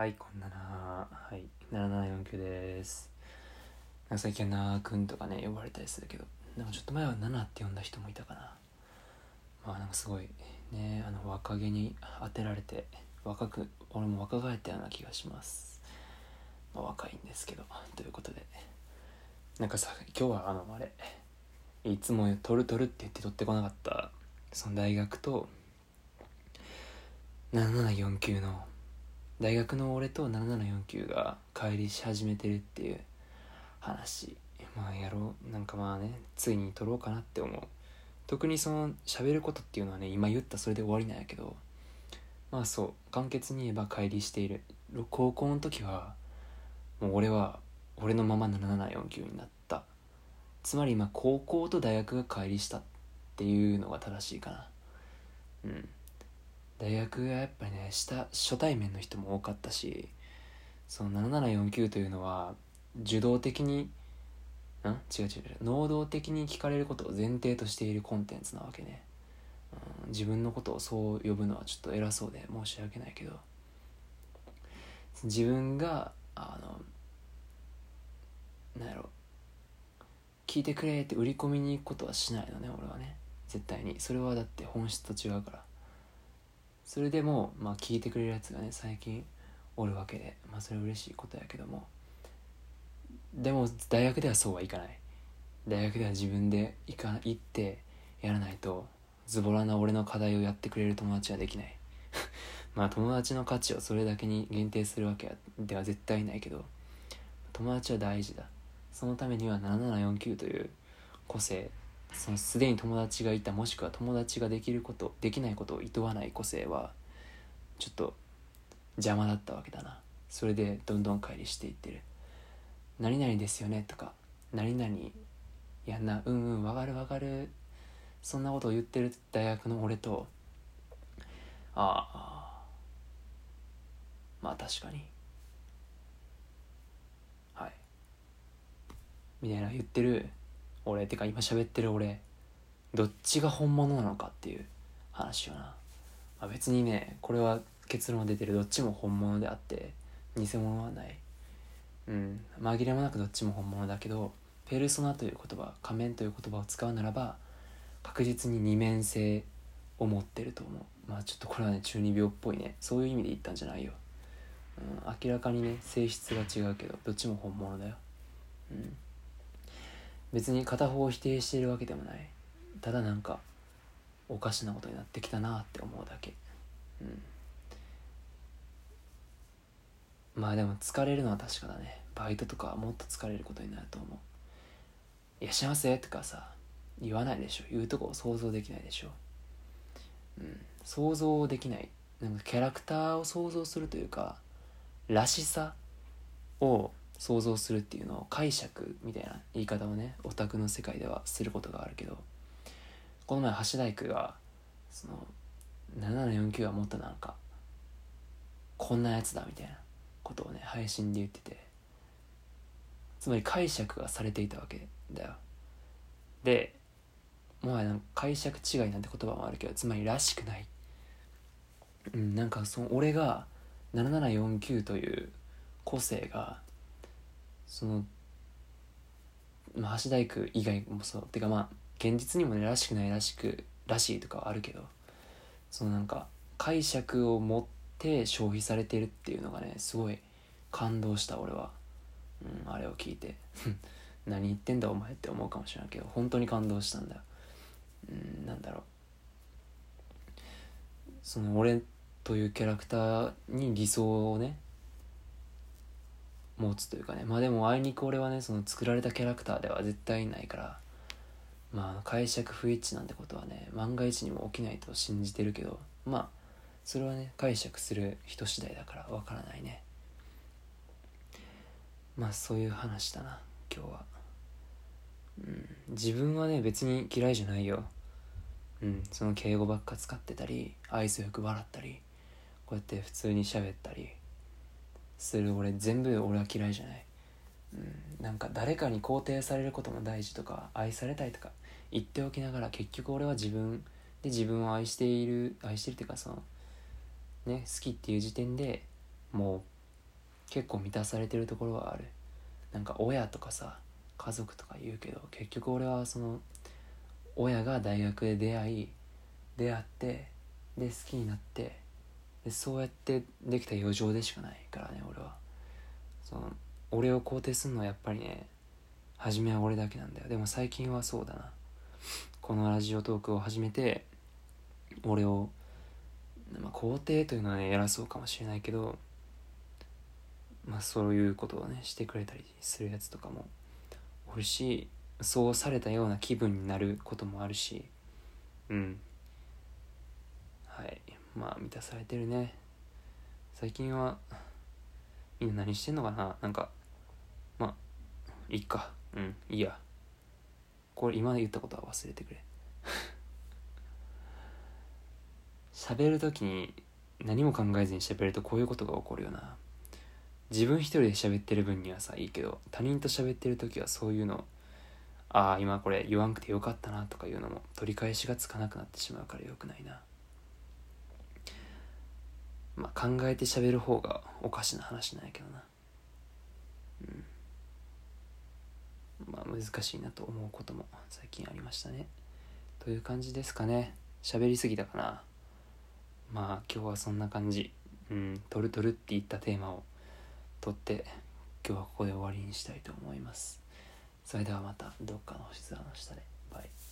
はい、こんななはい、7749です。なんか最近はなーくんとかね、呼ばれたりするけど、なんかちょっと前は7って呼んだ人もいたかな。まあなんかすごい、ね、あの若気に当てられて、若く、俺も若返ったような気がします。まあ若いんですけど、ということで。なんかさ、今日はあの、あれ、いつも取る取るって言って取ってこなかった、その大学と、7749の大学の俺と7749が帰りし始めてるっていう話。まあやろう。なんかまあねついに撮ろうかなって思う。特にその喋ることっていうのはね今言ったそれで終わりなんやけど。まあそう。簡潔に言えば乖離している。高校の時はもう俺は俺のまま7749になった。つまり今高校と大学が乖離したっていうのが正しいかな。うん。大学がやっぱりね下初対面の人も多かったしその7749というのは受動的にん？違う違う違う能動的に聞かれることを前提としているコンテンツなわけね、うん、自分のことをそう呼ぶのはちょっと偉そうで申し訳ないけど。自分があのなんやろ聞いてくれって売り込みに行くことはしないのね俺はね。絶対に。それはだって本質と違うから。それでもまあ聞いてくれるやつがね最近おるわけでまあそれは嬉しいことやけども。でも大学ではそうはいかない。大学では自分で行か行ってやらないとズボラな俺の課題をやってくれる友達はできない。まあ友達の価値をそれだけに限定するわけでは絶対ないけど友達は大事だ。そのためには7749という個性そのすでに友達がいたもしくは友達ができることできないことを厭わない個性はちょっと邪魔だったわけだな。それでどんどん乖離していってる「何々ですよね」とか「何々やんなうんうんわかるわかる」そんなことを言ってる大学の俺とああまあ確かに。はい。みたいな言ってる。俺てか今喋ってる俺どっちが本物なのかっていう話よな、まあ、別にねこれは結論出てる。どっちも本物であって偽物はない。うん。紛れもなくどっちも本物だけどペルソナという言葉仮面という言葉を使うならば確実に二面性を持ってると思う。まあちょっとこれはね中二病っぽいね。そういう意味で言ったんじゃないよ、うん、明らかにね性質が違うけどどっちも本物だよ。うん。別に片方を否定しているわけでもない。ただなんかおかしなことになってきたなって思うだけ。うん。まあでも疲れるのは確かだね。バイトとかはもっと疲れることになると思う「いらっしゃいませ」とかさ言わないでしょ。言うとこを想像できないでしょ。うん。想像できない。なんかキャラクターを想像するというからしさを想像するっていうのを解釈みたいな言い方をねオタクの世界ではすることがあるけどこの前橋大工がその7749はもっとなんかこんなやつだみたいなことをね配信で言っててつまり解釈がされていたわけだよ。でもはや解釈違いなんて言葉もあるけどつまりらしくない。うんなんかその俺が7749という個性がその、まあ、橋大工以外もそう。てかまあ現実にもねらしくないらしくらしいとかはあるけどそのなんか解釈を持って消費されてるっていうのがねすごい感動した俺は、うん、あれを聞いて。何言ってんだお前って思うかもしれないけど本当に感動したんだよ、うん、なんだろう。その俺というキャラクターに理想をね持つというかね。まあでもあいにく俺はねその作られたキャラクターでは絶対ないからまあ解釈不一致なんてことはね万が一にも起きないと信じてるけどまあそれはね解釈する人次第だからわからないね。まあそういう話だな今日は。うん。自分はね別に嫌いじゃないよ。うん。その敬語ばっか使ってたり愛想よく笑ったりこうやって普通に喋ったり。する俺全部俺は嫌いじゃない、うん、なんか誰かに肯定されることも大事とか愛されたいとか言っておきながら結局俺は自分で自分を愛している愛してるっていうかそのね好きっていう時点でもう結構満たされてるところはある。なんか親とかさ家族とか言うけど結局俺はその親が大学で出会い出会ってで好きになってでそうやってできた余剰でしかないからね俺は。その俺を肯定するのはやっぱりね初めは俺だけなんだよ。でも最近はそうだな。このラジオトークを始めて俺を、まあ、肯定というのはね偉そうかもしれないけどまあそういうことをねしてくれたりするやつとかもおるしそうされたような気分になることもあるしうん。はい。まあ満たされてるね。最近はみんな何してんのかな？なんかまあいいか。うんいいや。これ今言ったことは忘れてくれ。喋る時に何も考えずに喋るとこういうことが起こるよな。自分一人で喋ってる分にはさいいけど他人と喋ってる時はそういうのああ今これ言わんくてよかったなとかいうのも取り返しがつかなくなってしまうからよくないな。まあ考えて喋る方がおかしな話なんやけどな。うん。まあ難しいなと思うことも最近ありましたね。という感じですかね。喋りすぎたかな。まあ今日はそんな感じ。うん「トルトル」って言ったテーマを取って今日はここで終わりにしたいと思います。それではまたどっかの星空の下で。バイ。